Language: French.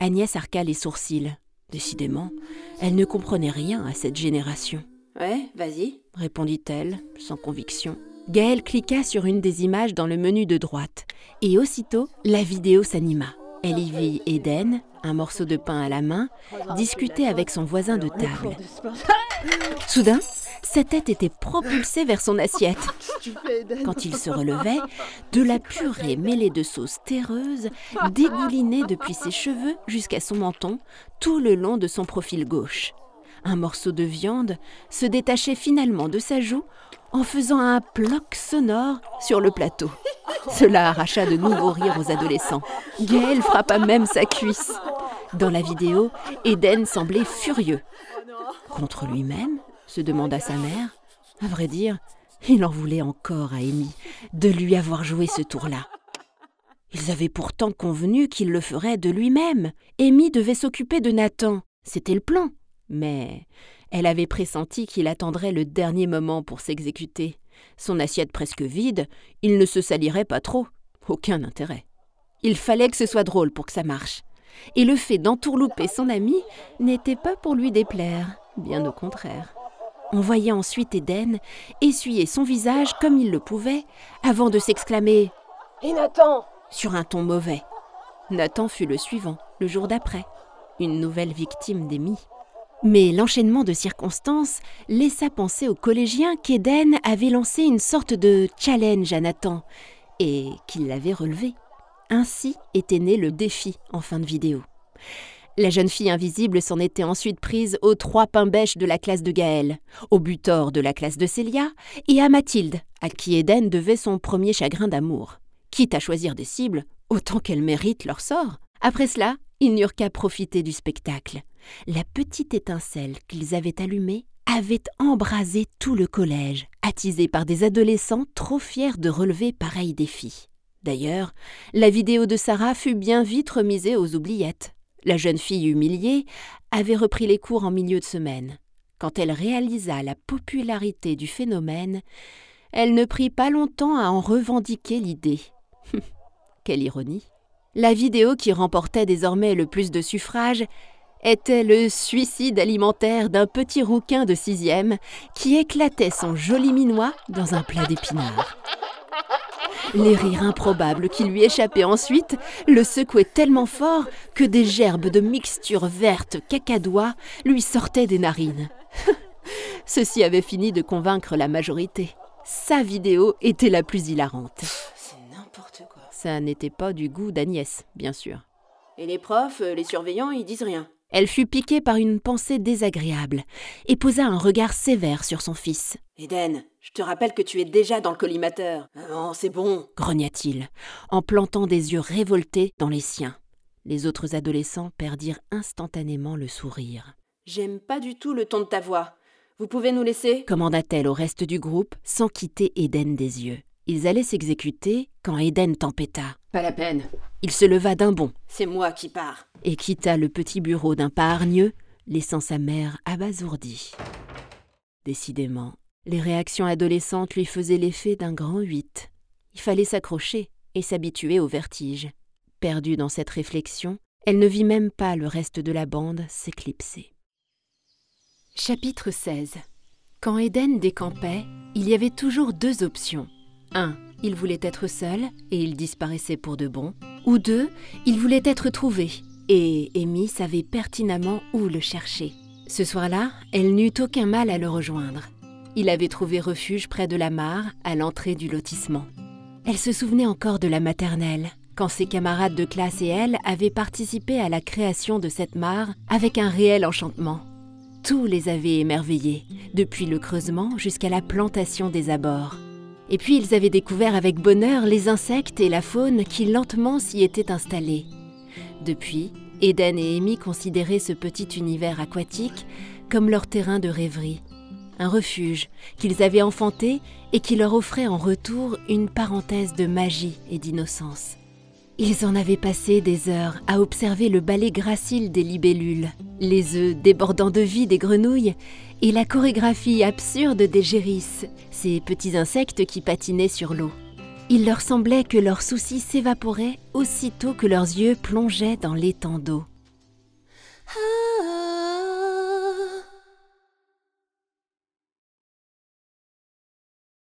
Agnès arqua les sourcils. Décidément, elle ne comprenait rien à cette génération. Ouais, vas-y, répondit-elle, sans conviction. Gaëlle cliqua sur une des images dans le menu de droite, et aussitôt, la vidéo s'anima. Elle y vit Eden, un morceau de pain à la main, discuter avec son voisin de table. Soudain, sa tête était propulsée vers son assiette. Quand il se relevait, de la purée mêlée de sauce terreuse dégoulinait depuis ses cheveux jusqu'à son menton, tout le long de son profil gauche. Un morceau de viande se détachait finalement de sa joue en faisant un ploc sonore sur le plateau. Cela arracha de nouveaux rires aux adolescents. Gaël frappa même sa cuisse. Dans la vidéo, Eden semblait furieux. Contre lui-même se demanda sa mère. À vrai dire, il en voulait encore à Amy de lui avoir joué ce tour-là. Ils avaient pourtant convenu qu'il le ferait de lui-même. Amy devait s'occuper de Nathan. C'était le plan. Mais elle avait pressenti qu'il attendrait le dernier moment pour s'exécuter. Son assiette presque vide, il ne se salirait pas trop. Aucun intérêt. Il fallait que ce soit drôle pour que ça marche. Et le fait d'entourlouper son ami n'était pas pour lui déplaire, bien au contraire. On voyait ensuite Eden essuyer son visage comme il le pouvait, avant de s'exclamer Et Nathan sur un ton mauvais. Nathan fut le suivant, le jour d'après, une nouvelle victime d'Emmy. Mais l'enchaînement de circonstances laissa penser aux collégiens qu'Eden avait lancé une sorte de challenge à Nathan et qu'il l'avait relevé. Ainsi était né le défi en fin de vidéo. La jeune fille invisible s'en était ensuite prise aux trois pains bêches de la classe de Gaël, au butor de la classe de Célia et à Mathilde, à qui Eden devait son premier chagrin d'amour. Quitte à choisir des cibles, autant qu'elles méritent leur sort. Après cela, ils n'eurent qu'à profiter du spectacle. La petite étincelle qu'ils avaient allumée avait embrasé tout le collège, attisé par des adolescents trop fiers de relever pareil défi. D'ailleurs, la vidéo de Sarah fut bien vite remisée aux oubliettes. La jeune fille humiliée avait repris les cours en milieu de semaine. Quand elle réalisa la popularité du phénomène, elle ne prit pas longtemps à en revendiquer l'idée. Quelle ironie. La vidéo qui remportait désormais le plus de suffrages était le suicide alimentaire d'un petit rouquin de sixième qui éclatait son joli minois dans un plat d'épinards. Les rires improbables qui lui échappaient ensuite le secouaient tellement fort que des gerbes de mixture verte cacadois lui sortaient des narines. Ceci avait fini de convaincre la majorité. Sa vidéo était la plus hilarante. C'est n'importe quoi. Ça n'était pas du goût d'Agnès, bien sûr. Et les profs, les surveillants, ils disent rien. Elle fut piquée par une pensée désagréable et posa un regard sévère sur son fils. Eden, je te rappelle que tu es déjà dans le collimateur. Non, c'est bon, grogna-t-il, en plantant des yeux révoltés dans les siens. Les autres adolescents perdirent instantanément le sourire. J'aime pas du tout le ton de ta voix. Vous pouvez nous laisser? commanda-t-elle au reste du groupe sans quitter Eden des yeux. Ils allaient s'exécuter quand Eden tempêta. Pas la peine. Il se leva d'un bond. C'est moi qui pars. Et quitta le petit bureau d'un pas hargneux, laissant sa mère abasourdie. Décidément, les réactions adolescentes lui faisaient l'effet d'un grand huit. Il fallait s'accrocher et s'habituer au vertige. Perdue dans cette réflexion, elle ne vit même pas le reste de la bande s'éclipser. Chapitre 16 Quand Eden décampait, il y avait toujours deux options. 1. Il voulait être seul et il disparaissait pour de bon. Ou 2. Il voulait être trouvé et Amy savait pertinemment où le chercher. Ce soir-là, elle n'eut aucun mal à le rejoindre. Il avait trouvé refuge près de la mare, à l'entrée du lotissement. Elle se souvenait encore de la maternelle, quand ses camarades de classe et elle avaient participé à la création de cette mare avec un réel enchantement. Tout les avait émerveillés, depuis le creusement jusqu'à la plantation des abords. Et puis ils avaient découvert avec bonheur les insectes et la faune qui lentement s'y étaient installés. Depuis, Eden et Amy considéraient ce petit univers aquatique comme leur terrain de rêverie, un refuge qu'ils avaient enfanté et qui leur offrait en retour une parenthèse de magie et d'innocence. Ils en avaient passé des heures à observer le ballet gracile des libellules, les œufs débordant de vie des grenouilles et la chorégraphie absurde des gérisses, ces petits insectes qui patinaient sur l'eau. Il leur semblait que leurs soucis s'évaporaient aussitôt que leurs yeux plongeaient dans l'étang d'eau.